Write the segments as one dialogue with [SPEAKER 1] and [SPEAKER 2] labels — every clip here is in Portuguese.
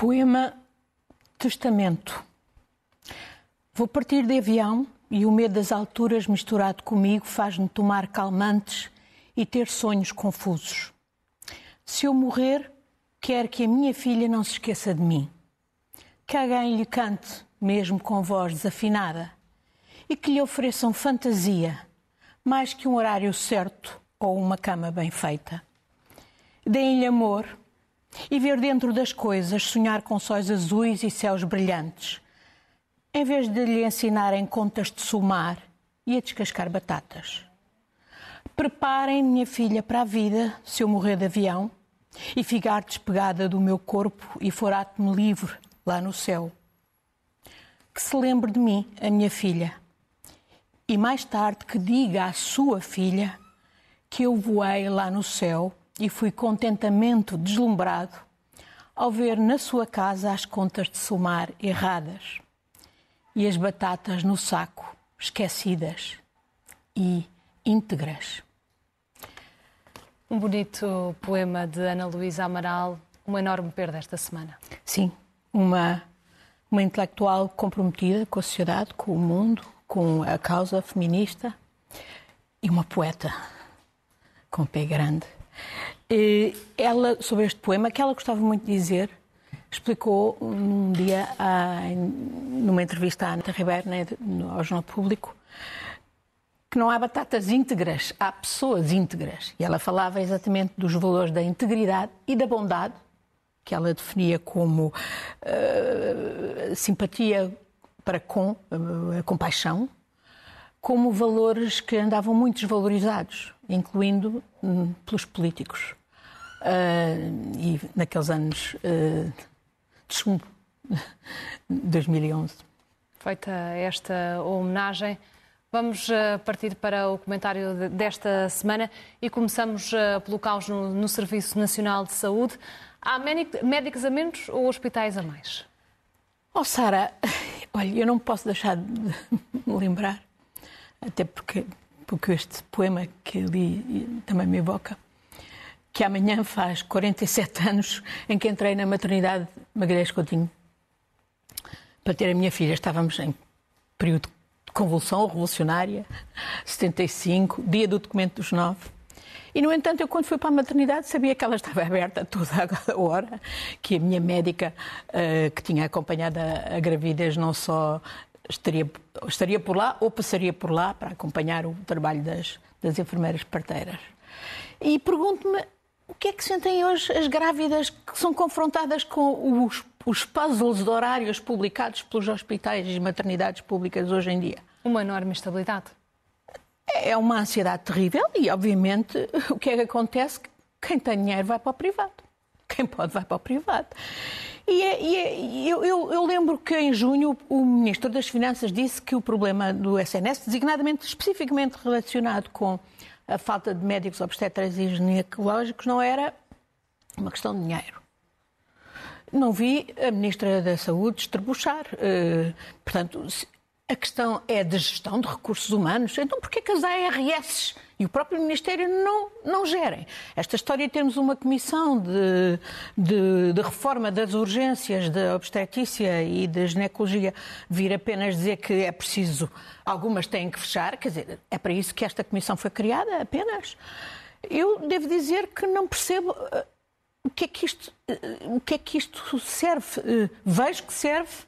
[SPEAKER 1] Poema Testamento. Vou partir de avião e o medo das alturas misturado comigo faz-me tomar calmantes e ter sonhos confusos. Se eu morrer, quero que a minha filha não se esqueça de mim. Que alguém lhe cante, mesmo com voz desafinada, e que lhe ofereçam fantasia, mais que um horário certo ou uma cama bem feita. Deem-lhe amor e ver dentro das coisas sonhar com sóis azuis e céus brilhantes, em vez de lhe ensinarem contas de somar e a descascar batatas. Preparem minha filha para a vida se eu morrer de avião e ficar despegada do meu corpo e for átomo livre lá no céu. Que se lembre de mim, a minha filha, e mais tarde que diga à sua filha que eu voei lá no céu e fui contentamento deslumbrado ao ver na sua casa as contas de somar erradas e as batatas no saco esquecidas e íntegras.
[SPEAKER 2] Um bonito poema de Ana Luísa Amaral, uma enorme perda esta semana.
[SPEAKER 1] Sim, uma, uma intelectual comprometida com a sociedade, com o mundo, com a causa feminista e uma poeta com pé grande. E ela, sobre este poema, que ela gostava muito de dizer, explicou um dia, numa entrevista à Ana Ribeiro, né, ao Jornal Público, que não há batatas íntegras, há pessoas íntegras. E ela falava exatamente dos valores da integridade e da bondade, que ela definia como uh, simpatia para com uh, compaixão, como valores que andavam muito desvalorizados, incluindo um, pelos políticos. Uh, e naqueles anos uh, de chumbo, 2011.
[SPEAKER 2] Feita esta homenagem, vamos uh, partir para o comentário desta semana e começamos pelo caos no, no Serviço Nacional de Saúde. Há médicos a menos ou hospitais a mais?
[SPEAKER 1] Oh, Sara, olha, eu não posso deixar de me lembrar até porque, porque este poema que li também me evoca, que amanhã faz 47 anos em que entrei na maternidade Magalhães Coutinho para ter a minha filha. Estávamos em período de convulsão revolucionária, 75, dia do documento dos nove. E, no entanto, eu quando fui para a maternidade sabia que ela estava aberta toda a hora, que a minha médica, uh, que tinha acompanhado a gravidez não só estaria, estaria por lá ou passaria por lá para acompanhar o trabalho das, das enfermeiras parteiras. E pergunto-me o que é que sentem hoje as grávidas que são confrontadas com os, os puzzles de horários publicados pelos hospitais e maternidades públicas hoje em dia?
[SPEAKER 2] Uma enorme instabilidade.
[SPEAKER 1] É uma ansiedade terrível e, obviamente, o que é que acontece? Quem tem dinheiro vai para o privado. Quem pode vai para o privado. E, é, e é, eu, eu, eu, lembro que em junho o Ministro das Finanças disse que o problema do SNS, designadamente, especificamente relacionado com a falta de médicos obstetras e ginecológicos, não era uma questão de dinheiro. Não vi a Ministra da Saúde estrebuchar. Uh, portanto, a questão é de gestão de recursos humanos. Então, porquê que as ARS e o próprio Ministério não, não gerem? Esta história de termos uma comissão de, de, de reforma das urgências da obstetrícia e da ginecologia vir apenas dizer que é preciso, algumas têm que fechar, quer dizer, é para isso que esta comissão foi criada, apenas. Eu devo dizer que não percebo uh, o que é que isto, uh, o que é que isto serve. Uh, vejo que serve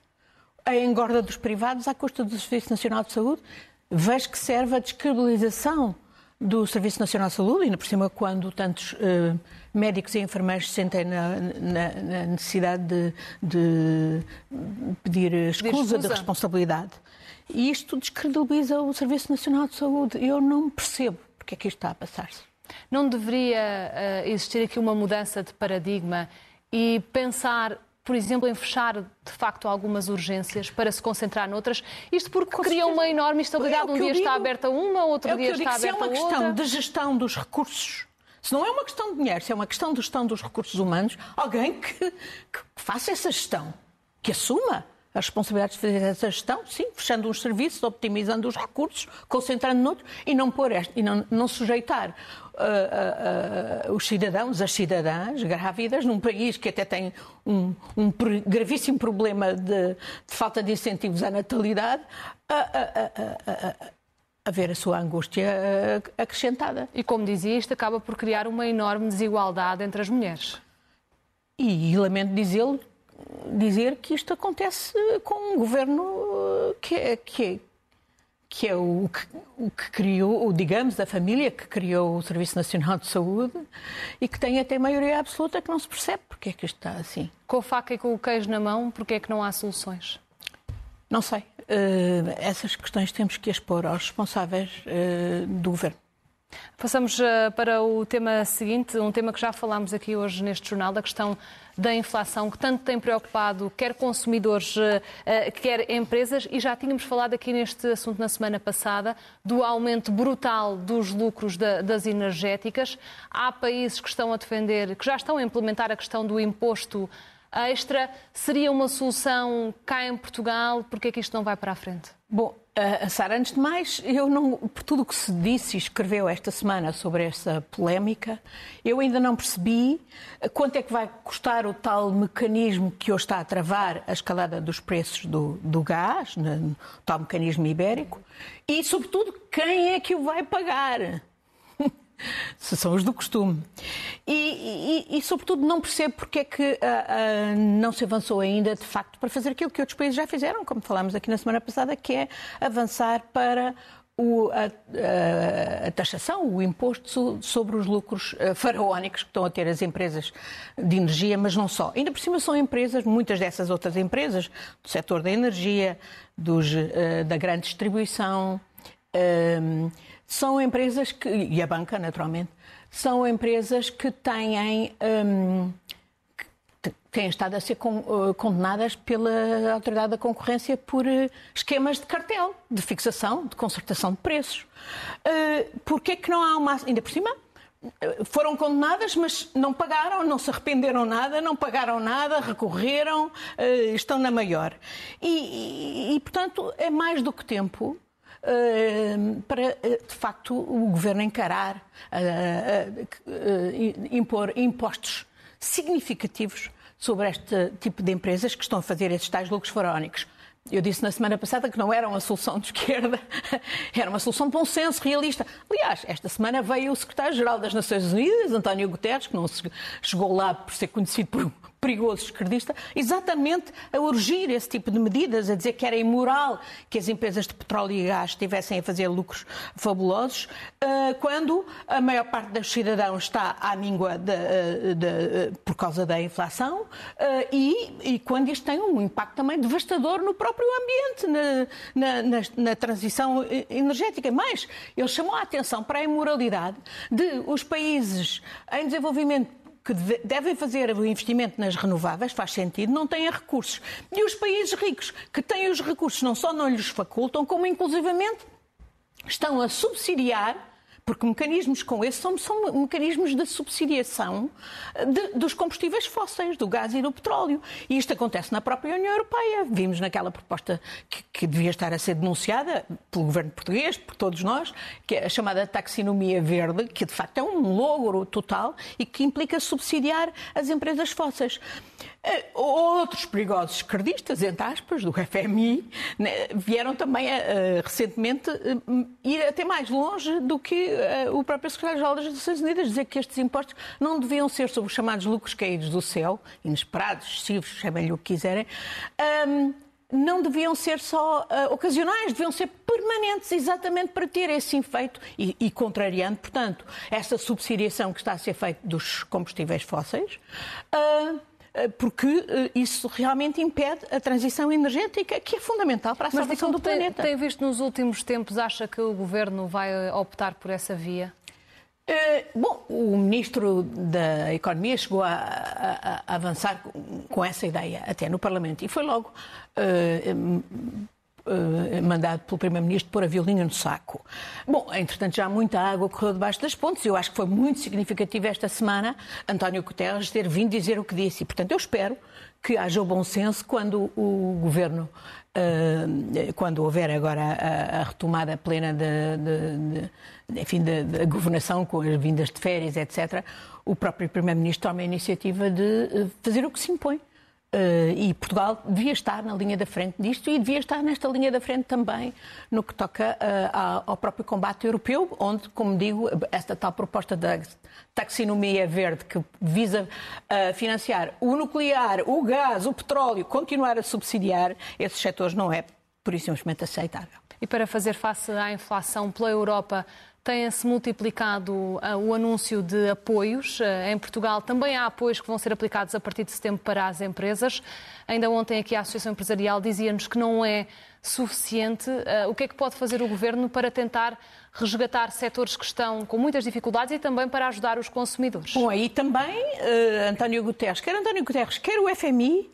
[SPEAKER 1] a engorda dos privados à custa do Serviço Nacional de Saúde. Vejo que serve a descredibilização do Serviço Nacional de Saúde, ainda por cima quando tantos uh, médicos e enfermeiros sentem na, na, na necessidade de, de, pedir escusa de responsabilidade. E isto descredibiliza o Serviço Nacional de Saúde. Eu não percebo porque é que isto está a passar-se.
[SPEAKER 2] Não deveria uh, existir aqui uma mudança de paradigma e pensar por exemplo, em fechar de facto algumas urgências para se concentrar noutras. Isto porque Com cria uma enorme estabilidade. É um dia digo, está aberta uma, outro
[SPEAKER 1] é
[SPEAKER 2] dia está aberta outra.
[SPEAKER 1] Se é uma questão de gestão dos recursos, se não é uma questão de dinheiro, se é uma questão de gestão dos recursos humanos, alguém que, que faça essa gestão, que assuma as responsabilidades de fazer essa gestão, sim, fechando uns serviços, optimizando os recursos, concentrando noutros e não pôr este, e não, não sujeitar uh, uh, uh, os cidadãos, as cidadãs grávidas, num país que até tem um, um gravíssimo problema de, de, falta de incentivos à natalidade, a ver a sua angústia acrescentada.
[SPEAKER 2] E como dizia, isto acaba por criar uma enorme desigualdade entre as mulheres.
[SPEAKER 1] E, e lamento dizê-lo, dizer que isto acontece com um governo eh, que é, que é, que é o, que, o que criou, digamos, a família que criou o Serviço Nacional de Saúde e que tem até maioria absoluta que não se percebe porque é que isto está assim.
[SPEAKER 2] Com a faca e com o queijo na mão, porque é que não há soluções?
[SPEAKER 1] Não sei. Uh, essas questões temos que expor aos responsáveis uh, do governo.
[SPEAKER 2] Passamos uh, para o tema seguinte, um tema que já falámos aqui hoje neste jornal, da questão da inflação que tanto tem preocupado quer consumidores, uh, quer empresas, e já tínhamos falado aqui neste assunto na semana passada do aumento brutal dos lucros da, das energéticas. Há países que estão a defender, que já estão a implementar a questão do imposto extra. Seria uma solução cá em Portugal? Porquê é que isto não vai para a frente?
[SPEAKER 1] Bom, Uh, Sara, antes de mais, eu não, por tudo o que se disse e escreveu esta semana sobre essa polémica, eu ainda não percebi quanto é que vai custar o tal mecanismo que hoje está a travar a escalada dos preços do, do gás, no, tal mecanismo ibérico, e, sobretudo, quem é que o vai pagar? Se são os do costume. E, e, e, sobretudo, não percebo porque é que uh, uh, não se avançou ainda, de facto, para fazer aquilo que outros países já fizeram, como falámos aqui na semana passada, que é avançar para o, a, a, taxação, o imposto sobre os lucros uh, faraónicos que estão a ter as empresas de energia, mas não só. Ainda por cima são empresas, muitas dessas outras empresas, do setor da energia, dos, da grande distribuição, são empresas que, e a banca, naturalmente, são empresas que têm, um, que têm estado a ser uh, condenadas pela Autoridade da Concorrência por uh, esquemas de cartel, de fixação, de concertação de preços. Uh, Porquê que não há uma. Ainda por cima, foram condenadas, mas não pagaram, não se arrependeram nada, não pagaram nada, recorreram, estão na maior. E, e, e, portanto, é mais do que tempo para, eh, de facto, o governo encarar, impor impostos significativos sobre este tipo de empresas que estão a fazer esses tais lucros faraónicos. Eu disse na semana passada que não era uma solução de esquerda, era uma solução de bom senso, realista. Aliás, esta semana veio o secretário-geral das Nações Unidas, António Guterres, que não chegou lá por ser conhecido por perigoso esquerdista, exatamente a urgir esse tipo de medidas, a dizer que era imoral que as empresas de petróleo e gás estivessem a fazer lucros fabulosos, eh, quando a maior parte dos cidadãos está à míngua de, eh, de, eh, por causa da inflação e, e, quando isto tem um impacto também devastador no próprio ambiente, na, na, na transição energética. Mas ele chamou a atenção para a imoralidade de os países em desenvolvimento que devem fazer o investimento nas renováveis, faz sentido, não têm recursos. E os países ricos, que têm os recursos, não só não lhes facultam, como inclusivamente estão a subsidiar porque mecanismos como esse são, são mecanismos de subsidiação de, dos combustíveis fósseis, do gás e do petróleo. E isto acontece na própria União Europeia. Vimos naquela proposta que, que devia estar a ser denunciada pelo governo português, por todos nós, que é a chamada taxonomia verde, que de facto é um logro total e que implica subsidiar as empresas fósseis. Eh, outros perigosos esquerdistas, entre aspas, do FMI, né, vieram também uh, recentemente uh, ir até mais longe do que o próprio secretário-geral das Nações Unidas, dizer que estes impostos não deviam ser sobre os chamados lucros caídos do céu, inesperados, excessivos, chamem-lhe o que quiserem. Um, não deviam ser só uh, ocasionais, deviam ser permanentes, exatamente para ter esse efeito e, e, contrariando, portanto, essa subsidiação que está a ser feita dos combustíveis fósseis. Uh, eh, porque eh, isso realmente impede a transição energética, que é fundamental para a salvação do
[SPEAKER 2] tem,
[SPEAKER 1] planeta.
[SPEAKER 2] Tem visto nos últimos tempos, acha que o governo vai eh, optar por essa via?
[SPEAKER 1] bom, o Ministro da Economia chegou a, a, a, avançar com essa ideia até no Parlamento e foi logo uh, uh, mandado pelo Primeiro-Ministro pôr a violinha no saco. Bom, entretanto, já muita água correu debaixo das pontes. Eu acho que foi muito significativo esta semana António Guterres ter vindo dizer o que disse. E, portanto, eu espero que haja o bom senso quando o Governo Uh, quando houver agora a, a retomada plena de enfim, da governação com as vindas de férias, etc., o próprio Primeiro-Ministro toma a iniciativa de fazer o que se impõe. Uh, e Portugal devia estar na linha da frente disto e devia estar nesta linha da frente também no que toca uh, ao próprio combate europeu, onde, como digo, esta tal proposta da taxonomia verde que visa uh, financiar o nuclear, o gás, o petróleo, continuar a subsidiar esses setores não é, por isso, simplesmente aceitável.
[SPEAKER 2] E para fazer face à inflação pela Europa, tem-se multiplicado uh, o anúncio de apoios. Uh, em Portugal também há apoios que vão ser aplicados a partir de setembro para as empresas. Ainda ontem aqui a Associação Empresarial dizia-nos que não é suficiente. Uh, o que é que pode fazer o Governo para tentar resgatar setores que estão com muitas dificuldades e também para ajudar os consumidores?
[SPEAKER 1] Bom, aí também António Guterres, quer António Guterres, quer o FMI,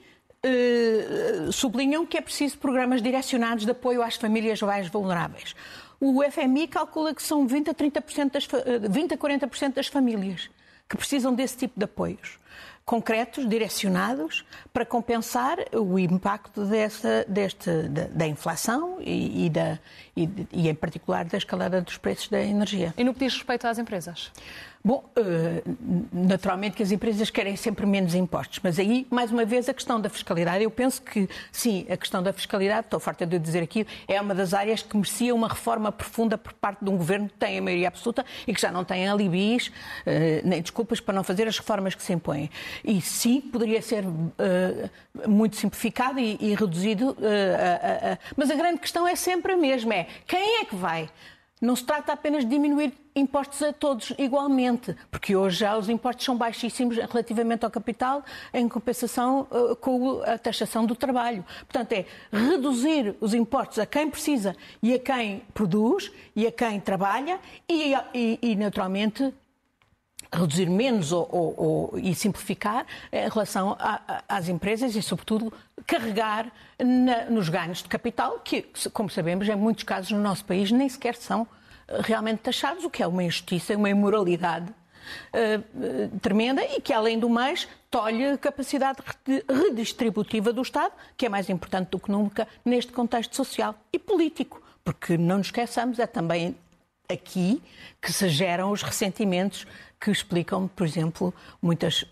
[SPEAKER 1] sublinham que é preciso programas direcionados de apoio às famílias mais vulneráveis. O FMI calcula que são 20 a, 30% das, 20 a 40% das famílias que precisam desse tipo de apoios concretos, direcionados, para compensar o impacto dessa, deste, da, da inflação e, e, da, e, e, em particular, da escalada dos preços da energia.
[SPEAKER 2] E no que diz respeito às empresas?
[SPEAKER 1] Bom, eh, naturalmente que as empresas querem sempre menos impostos, mas aí, mais uma vez, a questão da fiscalidade. Eu penso que, sim, a questão da fiscalidade, estou farta de dizer aqui, é uma das áreas que merecia uma reforma profunda por parte de um governo que tem a maioria absoluta e que já não tem alibis, eh, nem desculpas para não fazer as reformas que se impõem. E sim, poderia ser eh, muito simplificado e, e reduzido, mas a grande questão é sempre a mesma: é quem é que vai não se trata apenas de diminuir impostos a todos igualmente, porque hoje já os impostos são baixíssimos relativamente ao capital, em compensação uh, com a taxação do trabalho. Portanto, é reduzir os impostos a quem precisa e a quem produz e a quem trabalha e, e, e naturalmente, reduzir menos ou, ou, ou, e simplificar em relação a, a, às empresas e, sobretudo, carregar na, nos ganhos de capital, que, como sabemos, em muitos casos no nosso país nem sequer são eh, realmente taxados, o que é uma injustiça, uma imoralidade uh, tremenda e que, além do mais, tolhe a capacidade redistributiva do Estado, que é mais importante do que nunca neste contexto social e político. Porque não nos esqueçamos, é também aqui que se geram os ressentimentos que explicam, por exemplo, muitas, uh,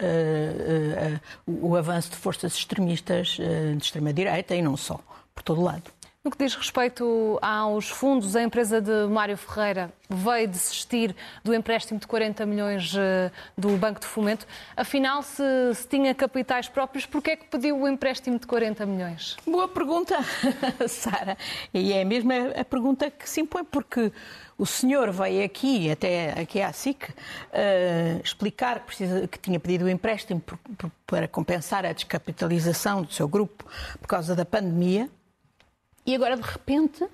[SPEAKER 1] uh, uh, o avanço de forças extremistas de extrema-direita e não só, por todo lado.
[SPEAKER 2] No que diz respeito aos fundos, a empresa de Mário Ferreira veio desistir do empréstimo de 40 milhões do Banco de Fomento. Afinal, se, se tinha capitais próprios, por que é que pediu o empréstimo de 40 milhões?
[SPEAKER 1] Boa pergunta, Sara. E é mesmo a, pergunta que se impõe, porque o senhor veio aqui, até aqui à SIC, uh, explicar que, precisa, que, tinha pedido o empréstimo por, por, para compensar a descapitalização do seu grupo por causa da pandemia e agora, de repente,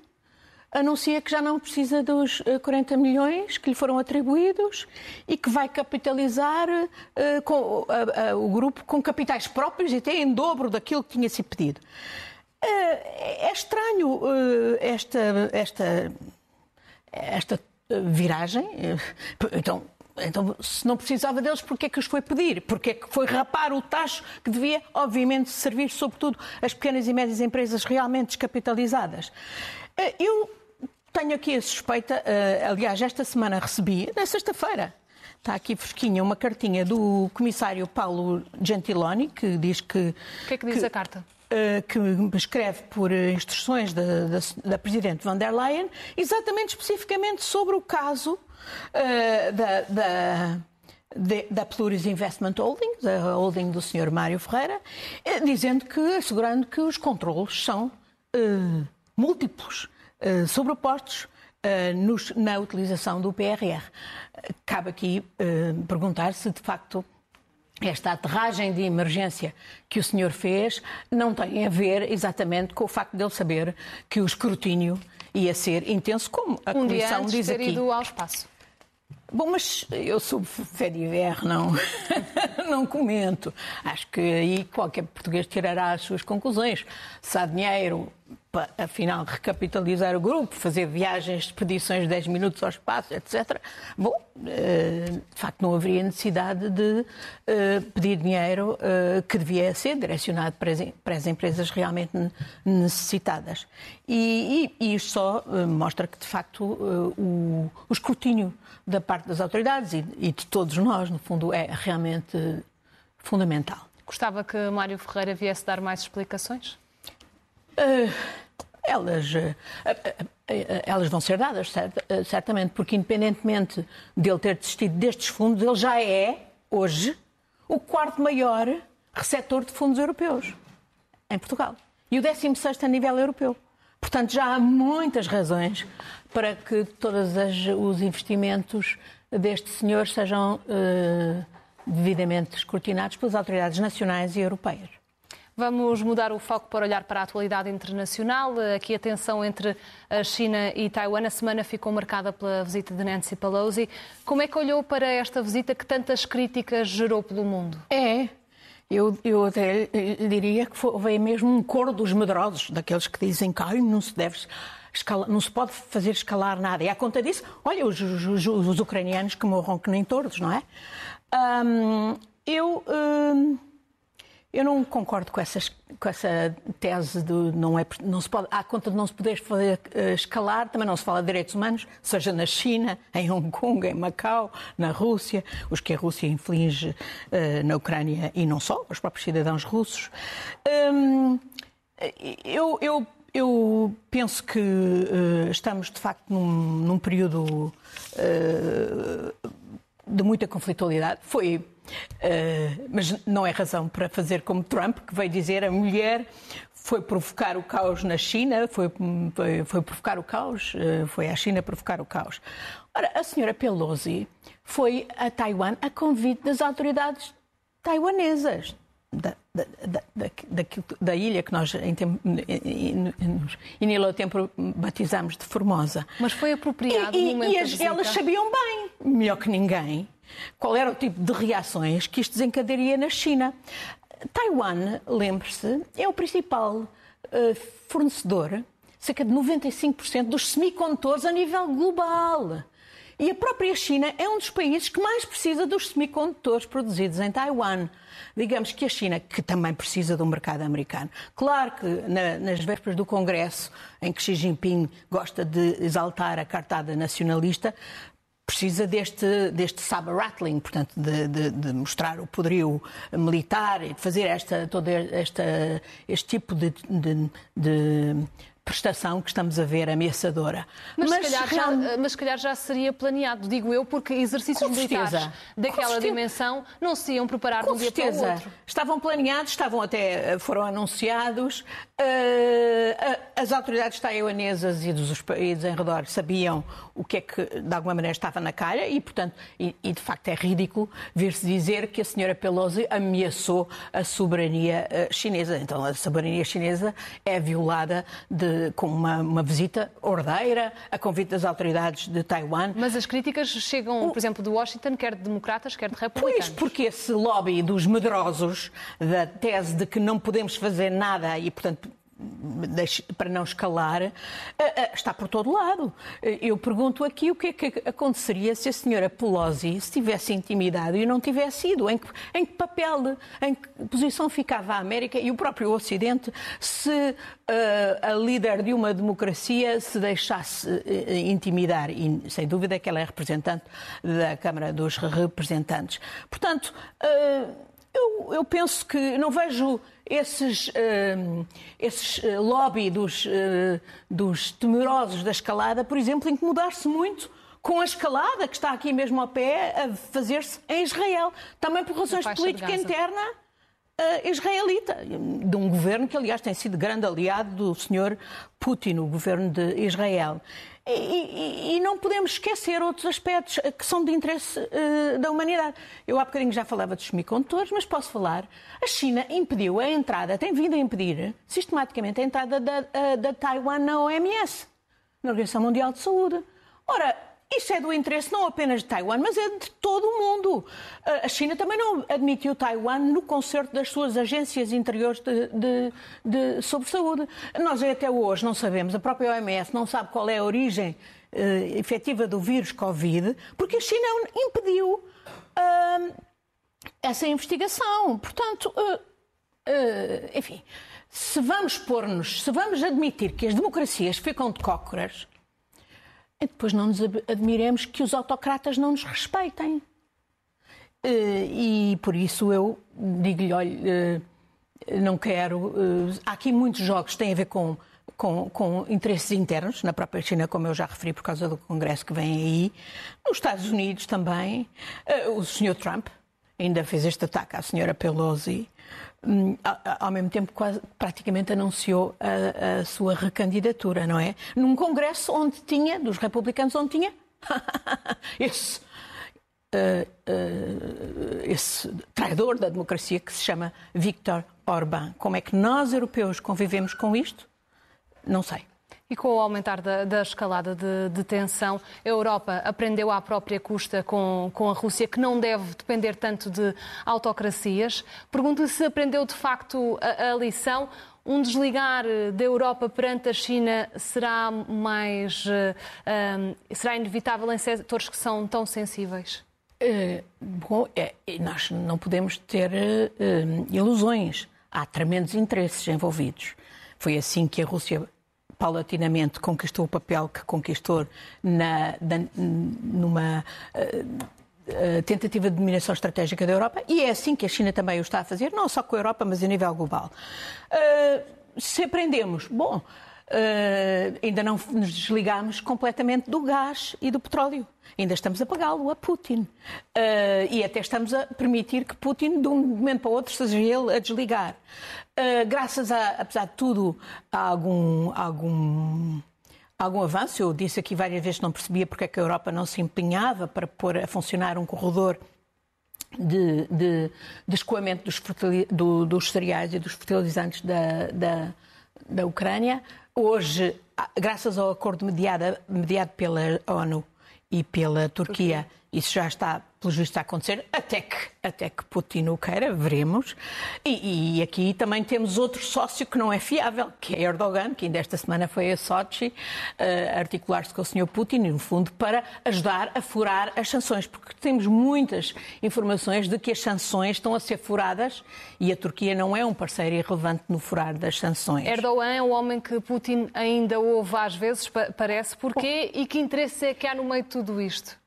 [SPEAKER 1] anuncia que já não precisa dos 40 eh, milhões que lhe foram atribuídos e que vai capitalizar uh, com, uh, uh, o grupo com capitais próprios e até em dobro daquilo que tinha sido pedido. é estranho esta, esta esta eh, viragem. Eh, então, então, se não precisava deles, porquê é que os foi pedir? Porquê é que foi rapar o tacho que devia, obviamente, servir sobretudo as pequenas e médias empresas realmente descapitalizadas? Eh, eu tenho aqui a suspeita, aliás, esta semana recebi, na sexta-feira, está aqui fresquinha, uma cartinha do comissário Paulo Gentiloni, que diz que...
[SPEAKER 2] O que é que diz que, a carta?
[SPEAKER 1] Eh, que escreve por instruções da, da, da, Presidente van der Leyen, exatamente especificamente sobre o caso uh, da, da da Pluris Investment Holdings, a holding do Sr. Mário Ferreira, eh, dizendo que, assegurando que os controlos são uh, múltiplos, uh, sobrepostos nos, na utilização do PRR. Cabe aqui perguntar se, de facto, esta aterragem de emergência que o senhor fez não tem a ver exatamente com o facto de ele saber que o escrutínio ia ser intenso, como a
[SPEAKER 2] um
[SPEAKER 1] Comissão
[SPEAKER 2] dia
[SPEAKER 1] diz
[SPEAKER 2] ter
[SPEAKER 1] aqui.
[SPEAKER 2] Ido ao espaço.
[SPEAKER 1] Bom, mas eu sou fé de ver, não, não comento. Acho que aí qualquer português tirará as suas conclusões. Se há dinheiro para, afinal, recapitalizar o grupo, fazer viagens, expedições de 10 minutos ao espaço, etc. Bom, eh, de facto, não haveria necessidade de eh, pedir dinheiro eh, que devia ser direcionado para as empresas realmente necessitadas. E, e, e isto só mostra que, de facto, o, o escrutínio da parte das autoridades e, e de todos nós, no fundo, é realmente fundamental.
[SPEAKER 2] Gostava que Mário Ferreira viesse dar mais explicações?
[SPEAKER 1] Uh, elas, uh, uh, elas vão ser dadas, certamente, porque independentemente dele ter desistido destes fundos, ele já é, hoje, o quarto maior receptor de fundos europeus em Portugal. E o 16 a nível europeu. Portanto, já há muitas razões para que todos os investimentos deste senhor sejam devidamente escrutinados pelas autoridades nacionais e europeias.
[SPEAKER 2] Vamos mudar o foco para olhar para a atualidade internacional. Aqui a tensão entre a China e Taiwan. A semana ficou marcada pela visita de Nancy Pelosi. Como é que olhou para esta visita que tantas críticas gerou pelo mundo?
[SPEAKER 1] É, eu, eu até diria que foi, veio mesmo um coro dos medrosos, daqueles que dizem que não se deve escalar, não se pode fazer escalar nada. E à conta disso, olha, os, os, os ucranianos que morram que nem todos, não é? Um, eu. Um, eu não concordo com, essas, com essa tese de não, é, não se pode, à conta de não se poder fazer uh, escalar, também não se fala de direitos humanos, seja na China, em Hong Kong, em Macau, na Rússia, os que a Rússia inflige uh, na Ucrânia e não só, os próprios cidadãos russos. Um, eu, eu, eu, penso que uh, estamos, de facto, num, num período de muita conflitualidade. Foi, uh, mas não é razão para fazer como Trump, que veio dizer a mulher foi provocar o caos na China, foi, foi, foi provocar o caos, uh, foi à China provocar o caos. Ora, a senhora Pelosi foi a Taiwan a convite das autoridades taiwanesas. Da, da, da, da, da ilha que nós em, tempo, em, em, tempo batizamos de Formosa.
[SPEAKER 2] Mas foi apropriado e,
[SPEAKER 1] momento e as, elas sabiam bem, melhor que ninguém, qual era o tipo de reações que isto desencadearia na China. Taiwan, lembre-se, é o principal uh, fornecedor, cerca de 95% dos semicondutores a nível global. E a própria China é um dos países que mais precisa dos semicondutores produzidos em Taiwan. Digamos que a China, que também precisa do mercado americano. Claro que na, nas vésperas do Congresso, em que Xi Jinping gosta de exaltar a cartada nacionalista, precisa deste, deste saber rattling, portanto, de, de, de, mostrar o poderio militar e de fazer esta, todo esta, este tipo de, de prestação que estamos a ver ameaçadora.
[SPEAKER 2] Mas, mas, se, calhar já, mas se calhar já seria planeado, digo eu, porque exercícios militares daquela dimensão não se iam preparar
[SPEAKER 1] de
[SPEAKER 2] um dia para o outro.
[SPEAKER 1] Estavam planeados, estavam até, foram anunciados. Uh, as autoridades taiwanesas e dos países em redor sabiam o que é que, de alguma maneira, estava na calha e, portanto, e, e de facto é ridículo ver-se dizer que a senhora Pelosi ameaçou a soberania chinesa. Então, a soberania chinesa é violada de com uma, uma, visita ordeira, a convite das autoridades de Taiwan.
[SPEAKER 2] Mas as críticas chegam, por exemplo, de Washington, quer de democratas, quer de republicanos.
[SPEAKER 1] Pois, porque esse lobby dos medrosos, da tese de que não podemos fazer nada e, portanto, para não escalar, eh, eh, está por todo lado. Eh, eu pergunto aqui o que é que aconteceria se a senhora Pelosi se tivesse intimidado e não tivesse ido. Em que, em que papel, em que posição ficava a América e o próprio Ocidente se uh, a líder de uma democracia se deixasse uh, intimidar? E sem dúvida que ela é representante da Câmara dos Representantes. Portanto, uh, eu, eu penso que não vejo esses, uh, esses uh, lobby dos, uh, dos temerosos da escalada, por exemplo, incomodar-se muito com a escalada que está aqui mesmo ao pé a fazer-se em Israel. Também por razões de política interna uh, israelita, de um governo que, aliás, tem sido grande aliado do senhor Putin, o governo de Israel. E, e, não podemos esquecer outros aspectos que são de interesse uh, da humanidade. Eu há bocadinho já falava dos semicondutores, mas posso falar. A China impediu a entrada, tem vindo a impedir sistematicamente a entrada da, da Taiwan na OMS, na Organização Mundial de Saúde. Ora, isso é do interesse não apenas de Taiwan, mas é de todo o mundo. A China também não admitiu Taiwan no concerto das suas agências interiores de, de, de, sobre saúde. Nós até hoje não sabemos, a própria OMS não sabe qual é a origem uh, efetiva do vírus Covid, porque a China impediu uh, essa investigação. Portanto, uh, enfim, se vamos pôr-nos, se vamos admitir que as democracias ficam de cócoras e depois não nos admiremos que os autocratas não nos respeitem. Eh, e por isso eu digo-lhe, olha, eh, não quero. Eh, há aqui muitos jogos que têm a ver com, com, com, interesses internos, na própria China, como eu já referi, por causa do Congresso que vem aí. Nos Estados Unidos também. O Sr. Trump ainda fez este ataque à Sra. Pelosi. Hum, ao mesmo tempo quase, praticamente anunciou a, a, sua recandidatura, não é? Num congresso onde tinha, dos republicanos, onde tinha esse, uh, uh, esse traidor da democracia que se chama Viktor Orbán. Como é que nós, europeus, convivemos com isto? Não sei.
[SPEAKER 2] E com o aumentar da, da escalada de, de, tensão, a Europa aprendeu à própria custa com, com a Rússia que não deve depender tanto de autocracias. Pergunto-lhe se aprendeu de facto a, a lição um desligar da Europa perante a China será mais uh, será inevitável em setores que são tão sensíveis?
[SPEAKER 1] Uh, bom, é, nós não podemos ter ilusões. Há tremendos interesses envolvidos. Foi assim que a Rússia paulatinamente conquistou o papel que conquistou na, na, numa uh, tentativa de dominação estratégica da Europa e é assim que a China também o está a fazer, não só com a Europa, mas a nível global. Uh, se aprendemos, bom, uh, ainda não nos desligamos completamente do gás e do petróleo. Ainda estamos a pagá-lo a Putin. Uh, e até estamos a permitir que Putin, de um momento para o outro, seja ele a desligar. Uh, graças a, apesar de tudo, a algum, algum, algum avanço. Eu disse aqui várias vezes que não percebia porque é que a Europa não se empenhava para pôr a funcionar um corredor de, de, de escoamento dos, do, dos cereais e dos fertilizantes da, da, da Ucrânia. Hoje, graças ao acordo mediado, mediado pela ONU e pela Turquia, isso já está pelo justo a acontecer, até que, até que Putin o queira, veremos. E, e, aqui também temos outro sócio que não é fiável, que é Erdogan, que ainda esta semana foi a Sochi uh, articular-se com o Sr. Putin, no fundo, para ajudar a furar as sanções, porque temos muitas informações de que as sanções estão a ser furadas e a Turquia não é um parceiro irrelevante no furar das sanções.
[SPEAKER 2] Erdogan é um homem que Putin ainda ouve às vezes, parece. Porquê? E que interesse é que há no meio de tudo isto?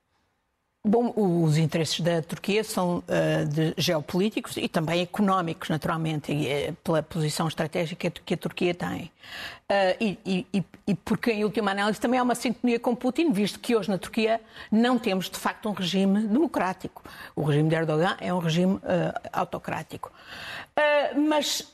[SPEAKER 1] Bom, os interesses da Turquia são uh, de geopolíticos e também económicos, naturalmente, e, uh, pela posição estratégica que a Turquia tem. Uh, e, e, e, porque, em última análise, também há uma sintonia com Putin, visto que hoje na Turquia não temos, de facto, um regime democrático. O regime de Erdogan é um regime autocrático. mas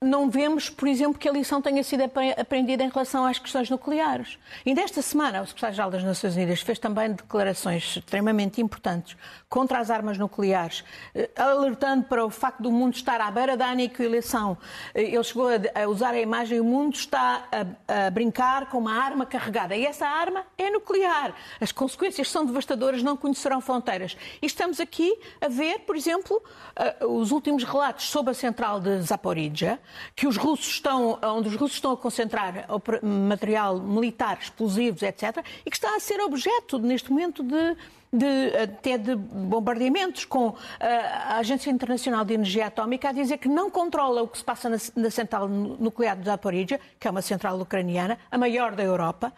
[SPEAKER 1] não vemos, por exemplo, que a lição tenha sido aprendida em relação às questões nucleares. E desta semana, o secretário-geral das Nações Unidas fez também declarações extremamente importantes contra as armas nucleares, eh, alertando para o facto do mundo estar à beira da aniquilação. Eh, ele chegou a usar a imagem: o mundo está a, a brincar com uma arma carregada. E essa arma é nuclear. As consequências são devastadoras, não conhecerão fronteiras. E estamos aqui a ver, por exemplo, eh, os últimos relatos sobre a central de Zaporizhia que os russos estão, onde os russos estão a concentrar material militar, explosivos, etc., e que está a ser objeto, neste momento, de de, até de bombardeamentos com a Agência Internacional de Energia Atómica a dizer que não controla o que se passa na, na central nuclear de Zaporizhia, que é uma central ucraniana, a maior da Europa,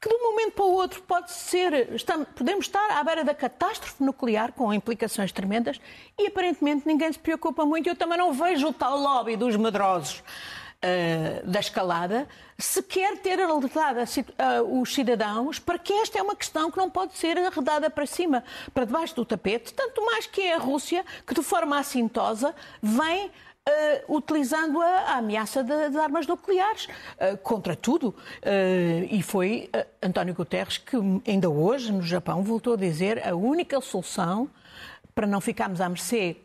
[SPEAKER 1] que de um momento para o outro pode ser, estamos, podemos estar à beira da catástrofe nuclear com implicações tremendas e aparentemente ninguém se preocupa muito. Eu também não vejo o tal lobby dos medrosos uh, da escalada, se quer ter alertado uh, os cidadãos para que esta é uma questão que não pode ser arredada para cima, para debaixo do tapete, tanto mais que é a Rússia que, de forma assintosa, vem Uh, utilizando a, a ameaça de, de, armas nucleares uh, contra tudo. Uh, e foi António Guterres que, ainda hoje, no Japão, voltou a dizer a única solução para não ficarmos à mercê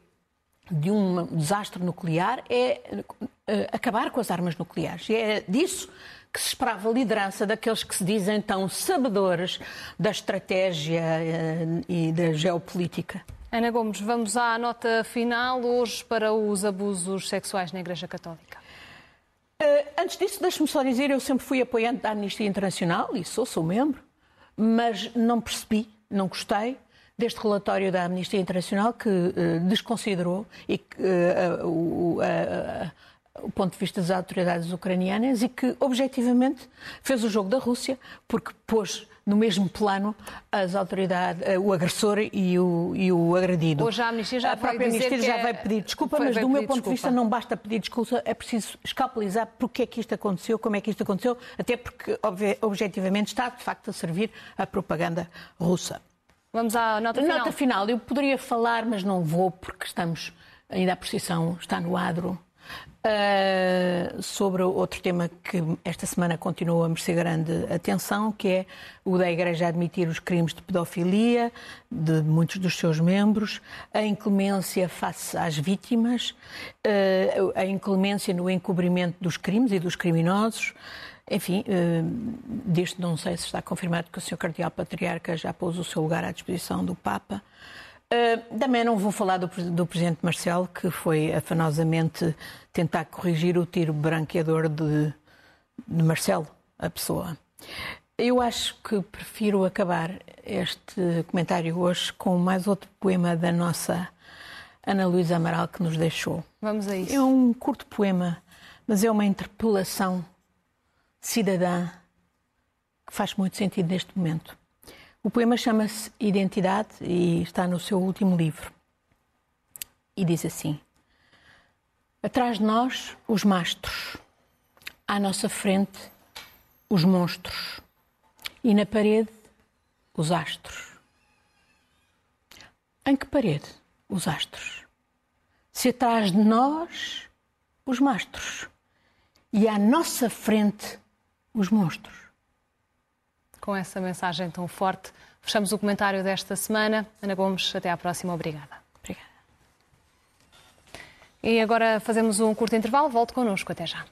[SPEAKER 1] de um desastre nuclear é uh, acabar com as armas nucleares. E é disso que se esperava liderança daqueles que se dizem tão sabedores da estratégia eh, e da geopolítica.
[SPEAKER 2] Ana Gomes, vamos à nota final hoje para os abusos sexuais na Igreja Católica.
[SPEAKER 1] Uh, antes disso, deixe-me só dizer, eu sempre fui apoiante da Amnistia Internacional e sou, sou membro, mas não percebi, não gostei deste relatório da Amnistia Internacional que uh, desconsiderou e que, uh, uh, o ponto de vista das autoridades ucranianas e que, objetivamente, fez o jogo da Rússia, porque pôs no mesmo plano as autoridades, o agressor e o, e o agredido.
[SPEAKER 2] Hoje a Amnistia já
[SPEAKER 1] a própria Amnistia já é... vai pedir desculpa, foi, mas do meu ponto desculpa. de vista não basta pedir desculpa, é preciso escapulizar porque é que isto aconteceu, como é que isto aconteceu, até porque, objetivamente, está de facto a servir a propaganda russa.
[SPEAKER 2] Vamos à nota final.
[SPEAKER 1] Nota final. Eu poderia falar, mas não vou, porque estamos. Ainda a precisão está no adro. Uh, sobre outro tema que esta semana continua a merecer grande atenção, que é o da Igreja admitir os crimes de pedofilia de muitos dos seus membros, a inclemência face às vítimas, uh, a inclemência no encobrimento dos crimes e dos criminosos, enfim, eh, deste não sei se está confirmado que o Sr. Cardeal Patriarca já pôs o seu lugar à disposição do Papa. Eh, também não vou falar do, do Presidente Marcelo, que foi afanosamente tentar corrigir o tiro branqueador de, de Marcelo, a pessoa. Eu acho que prefiro acabar este comentário hoje com mais outro poema da nossa Ana Luísa Amaral que nos deixou.
[SPEAKER 2] Vamos a isso.
[SPEAKER 1] É um curto poema, mas é uma interpelação cidadã que faz muito sentido neste momento. O poema chama-se Identidade e está no seu último livro. E diz assim: Atrás de nós, os mastros. À nossa frente, os monstros. E na parede, os astros. Em que parede? Os astros. Se atrás de nós, os mastros. E à nossa frente, os monstros.
[SPEAKER 2] Com essa mensagem tão forte, fechamos o comentário desta semana. Ana Gomes, até à próxima. Obrigada.
[SPEAKER 1] Obrigada.
[SPEAKER 2] E agora fazemos um curto intervalo. Volte connosco. Até já.